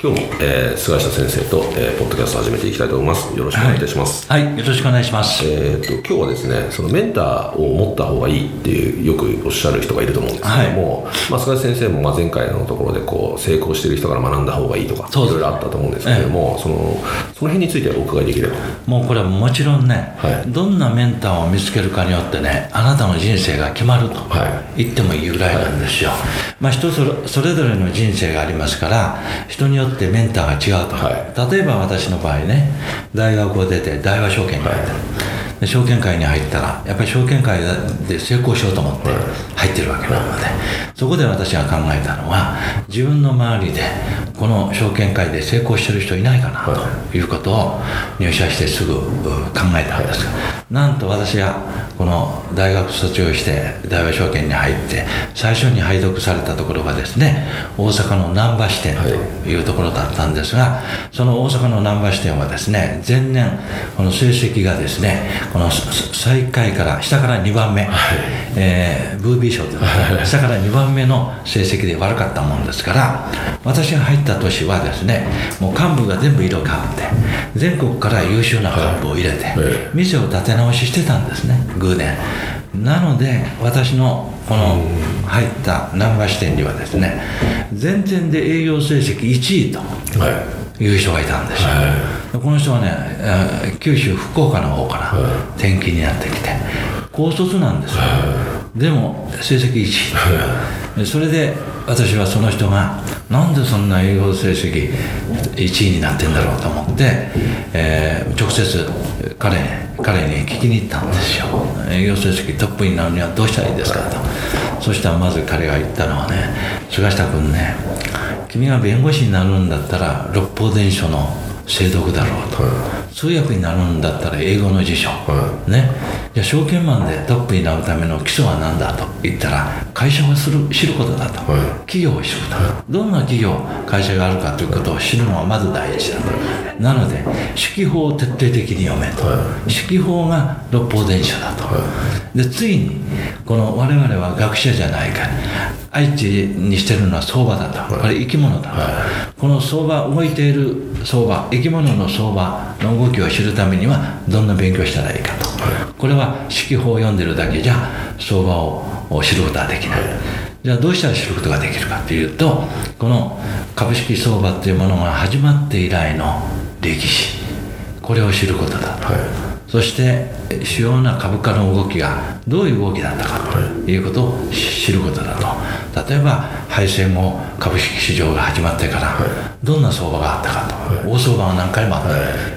今日も、えー、菅下先生と、えー、ポッドキャスト始めていきたいと思います。よろしくお願いいたします。はい、はい、よろしくお願いします。えっ、と今日はですね、そのメンターを持った方がいいっていうよくおっしゃる人がいると思うんですけども、はい、まあ菅下先生もまあ前回のところでこう成功している人から学んだ方がいいとか、いろいろあったと思うんですけれども、ええ、そのその辺についてお伺いできれば。もうこれはもちろんね、はい、どんなメンターを見つけるかによってね、あなたの人生が決まると言ってもいいぐらいなんですよ。まあ人それそれぞれの人生がありますから、人によってメンターが違違うと、はい、例えば私の場合ね大学を出て大和証券に入った、はい。で証券会に入ったらやっぱり証券会で成功しようと思って入ってるわけなのでそこで私が考えたのは自分の周りでこの証券会で成功してる人いないかなということを入社してすぐ考えたんです。がなんと私がこの大学卒業して大和証券に入って最初に配属されたところがですね大阪の難波支店というところだったんですがその大阪の難波支店はですね前年この成績がですねこの最下位から下から2番目、はい、えー、ブービー賞という下から2番目の成績で悪かったもんですから私が入った年はですねもう幹部が全部色変わって全国から優秀な幹部を入れて、はい、店を立て直ししてたんですね偶然。なので私のこの入った難波支店にはですね全然で営業成績1位と、はい。いう人がいたんですよ、はい、この人はね九州福岡の方から転勤になってきて高卒なんですよ、はい、でも成績1位、それで私はその人がなんでそんな営業成績1位になってんだろうと思って、えー、直接彼彼に聞きに行ったんですよ。営業成績トップになるにはどうしたらいいですかと。そしたらまず彼が言ったのはね菅下君ね君が弁護士になるんだったら六法伝書の精読だろうと、はい、通訳になるんだったら英語の辞書、はい、ね。じゃあ証券マンでトップになるための基礎は何だと。言ったら会社をする知ることだと、はい、企業を知ること、どんな企業会社があるかということを知るのはまず第一だと、なので指揮法を徹底的に読めと、指揮法が六法伝書だと、でついにこの我々は学者じゃないか愛知にしてるのは相場だと、これ生き物だと、この相場動いている相場生き物の相場の動きを知るためにはどんな勉強したらいいかと、これは指揮法を読んでるだけじゃ相場を知ることはできない、じゃあどうしたら知ることができるかというとこの株式相場っていうものが始まって以来の歴史。これを知ることだと、はい。そして主要な株価の動きがどういう動きだったかということを知ることだと例えば敗戦後株式市場が始まってからどんな相場があったかと大相場が何回もあった。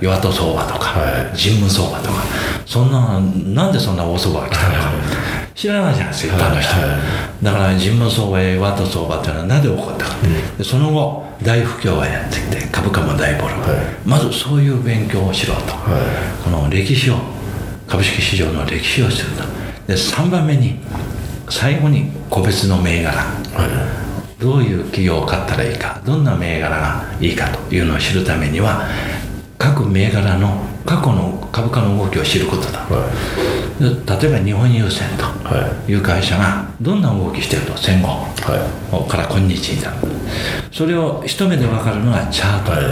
弱戸相場とか人務相場とかそんななんでそんな大相場が来たのか。知らないじゃないですか一般の人。だから人務相場や弱戸相場っていうのはなぜ起こったか。その後大不況がやってきて株価も大ボロ、はい、まずそういう勉強をしろと、はい、この歴史を株式市場の歴史をすると。で3番目に最後に個別の銘柄、はい、どういう企業を買ったらいいかどんな銘柄がいいかというのを知るためには各銘柄の過去の株価の動きを知ることだ、はい、例えば日本郵船とい。う会社がどんな動きしてると戦後から今日になる。それを一目で分かるのがチャート。だ、は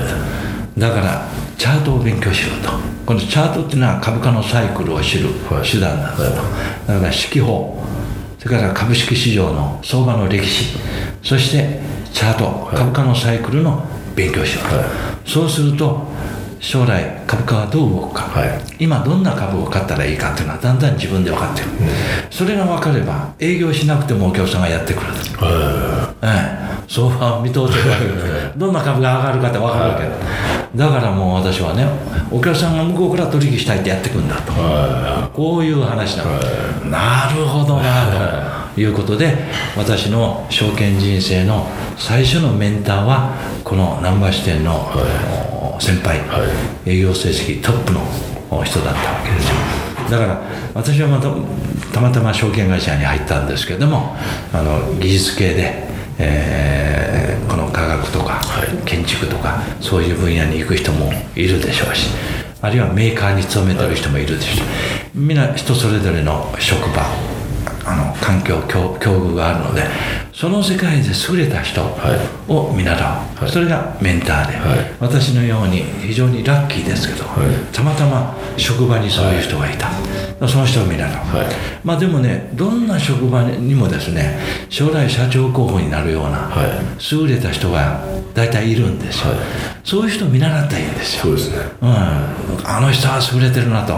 い、だからチャートを勉強しろと。このチャートっていうのは株価のサイクルを知る手段なんだと、だから指揮法それから株式市場の相場の歴史そしてチャート株価のサイクルの勉強しろと、そうすると将来株価はどう動くか、はい、今どんな株を買ったらいいかっていうのはだんだん自分で分かってる、うん、それが分かれば営業しなくてもお客さんがやってくる、ええ、相場を見通せるわけですどんな株が上がるかって分かるわけだからもう私はねお客さんが向こうから取引したいってやってくんだと。こういう話なの。なるほどなということで私の証券人生の最初のメンターはこの難波支店の先輩、営業成績トップの人だったわけですよ。だから私はまたたまたま証券会社に入ったんですけどもあの技術系で、えー、この科学とか、建築とかそういう分野に行く人もいるでしょうしあるいはメーカーに勤めてる人もいるでしょうみんな人それぞれの職場あの環境境境遇があるのでその世界で優れた人を見習う、はい、それがメンターで、はい、私のように非常にラッキーですけど、はい、たまたま職場にそういう人がいた、その人を見習う、まあでもねどんな職場にもですね将来社長候補になるような、優れた人が大体いるんですよ、そういう人を見習ったらいいんですよ。そうですね、うん、あの人は優れてるなと。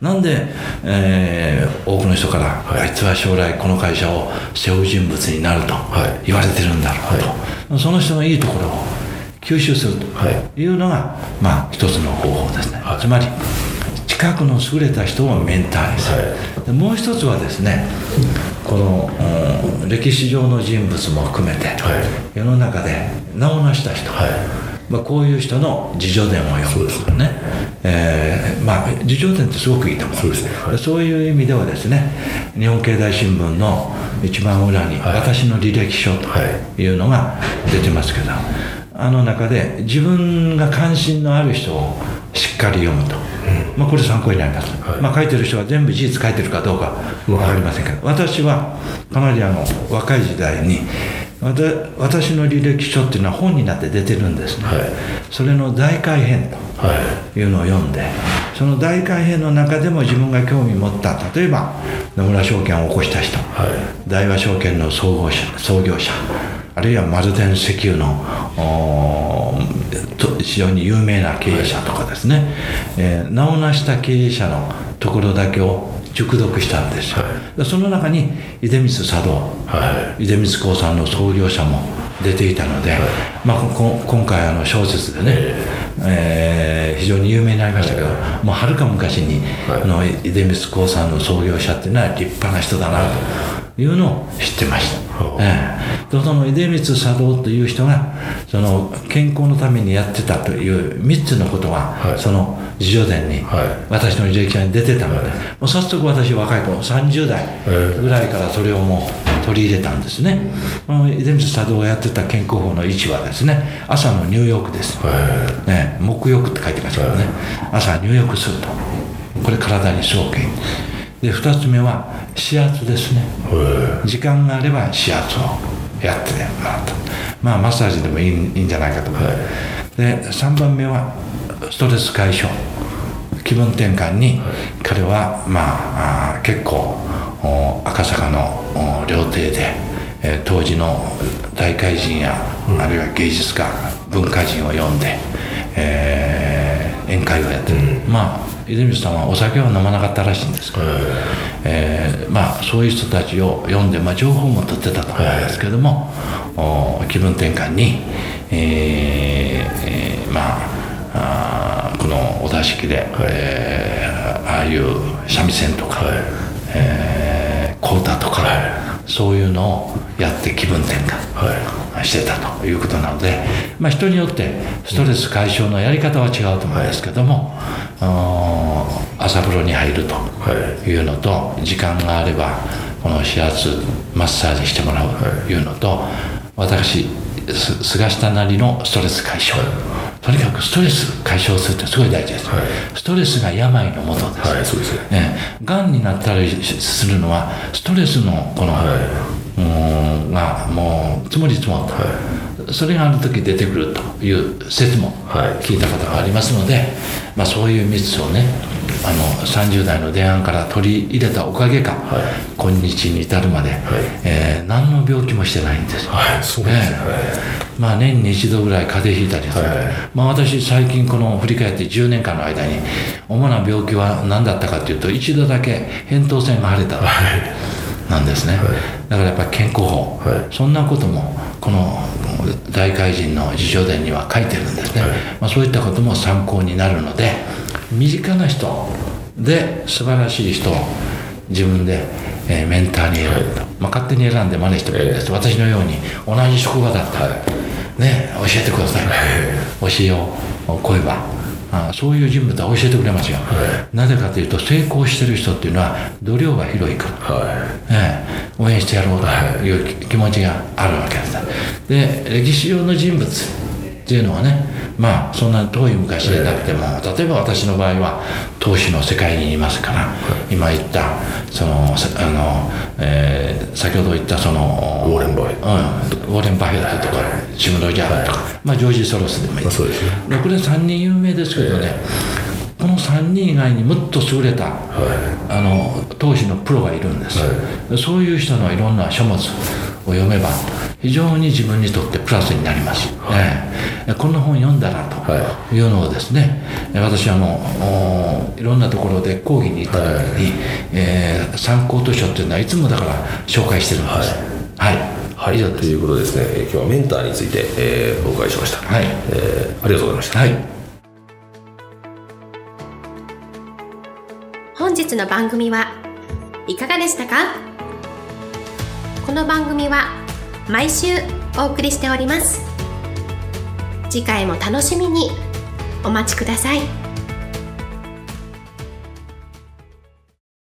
なんで、えー、多くの人から、あいつは将来この会社を背負う人物になると言われてるんだろうと、その人のいいところを吸収するとい。うのが、まあ一つの方法ですね、つまり近くの優れた人をメンターにす。る、でもう一つはですねこの、うん、歴史上の人物も含めて、世の中で名を成した人、まあ、こういう人の自叙伝を読むとかね、えー、まあ、自叙伝ってすごくいいと思うそうですね、はい、そういう意味ではですね日本経済新聞の一番裏に「私の履歴書」というのが出てますけど、あの中で自分が関心のある人をしっかり読むと、うん、まあ、これ参考になります、はい、まあ、書いてる人は全部事実書いてるかどうか分かりませんけど、私はかなりあの若い時代に私の履歴書っていうのは本になって出てるんですね、はい、それの大改編とい。うのを読んで、その大改編の中でも自分が興味持った例えば野村証券を起こした人、はい、大和証券の総合者創業者あるいは丸天石油の非常に有名な経営者とかですね、はい、えー、名を成した経営者のところだけを熟読したんですよ、はい、その中に出光茶道、はい、出光興産の創業者も出ていたので、はい、まあ、今回あの小説でね、えー、えー、非常に有名になりましたけど、もうはるか昔に、はい、の出光興産の創業者っていうのは立派な人だなというのを知ってました、えー、その出光茶道という人がその健康のためにやってたという3つのことが、その自叙伝に、私の履歴書に出てたので、もう早速私若い頃30代ぐらいからそれをもう取り入れたんですね、出光佐藤がやってた健康法の位置はですね。朝の入浴です、ね、沐浴って書いてますけどね。朝入浴すると。これ体にすごくいいで2つ目は指圧ですね。時間があれば指圧をやってもらうとまあマッサージでもいいいいんじゃないかと思で3番目はストレス解消。気分転換に彼はまあ結構赤坂の料亭で、え当時の大怪人や、あるいは芸術家文化人を呼んで、えー、宴会をやってる、まあ泉さんはお酒は飲まなかったらしいんですけど、えー、まあそういう人たちを読んで、まあ、情報も取ってたと思うんですけども、気分転換に、えーえー、まああこのお座敷で、はい、えー、ああいう三味線とか、はい、えー、小唄とか、はい、そういうのをやって気分転換してたということなので、まあ、人によってストレス解消のやり方は違うと思うんですけども、はい、朝風呂に入るとい。うのと、時間があればこの指圧マッサージしてもらうというのと、私菅下なりのストレス解消、とにかくストレス解消するってすごい大事です、はい、ストレスが病のもとです,、はい、そうですね。ねがんになったりするのはストレスのこの、はい、うんがもう積もり積もった、はい、それがある時出てくるという説も聞いたことがありますので、まあ、そういう密をねあの30代の電案から取り入れたおかげか、はい、今日に至るまで、はい、えー、何の病気もしてないんです、はい、そうですね、えーまあ、年に一度ぐらい風邪ひいたりする、はいはい、まあ、私最近この振り返って10年間の間に主な病気は何だったかというと一度だけ扁桃腺が腫れた。なんですね、はい、だからやっぱり健康法、はい、そんなこともこの大怪人の自叙伝には書いてるんですね、はい、まあ、そういったことも参考になるので身近な人で素晴らしい人を自分で、えー、メンターに選ぶと、まあ、勝手に選んで真似してもいいんです、私のように同じ職場だったら、ね教えてください、教えをこえばあそういう人物は教えてくれますよ、はい、なぜかというと成功してる人っていうのは度量が広いから、はい。ええ、応援してやろうという気持ちがあるわけです。で歴史上の人物っていうのはねまあそんな遠い昔でなくても、例えば私の場合は投資の世界にいますから、今言ったそのあの、えー、先ほど言ったそのウォーレン・バフェット、うん、ウォーレン・バフェットとかシムロ・ジャーとか、まあ、ジョージ・ソロスでもいい、まあ、そうですね、これ3人有名ですけどね、この3人以外にもっと優れた、はい、あの投資のプロがいるんです、はい、そういう人のいろんな書物を読めば非常に自分にとってプラスになります、はい、えー、こんな本読んだらとい。うのをですね、私あのいろんなところで講義に行った時に、はい、えー、参考図書っていうのはいつもだから紹介してるんです。はい、はい、ということですね今日はメンターについて、えー、お伺いしました、はい。えー、ありがとうございました、はい、本日の番組はいかがでしたか？この番組は毎週お送りしております。次回も楽しみにお待ちください。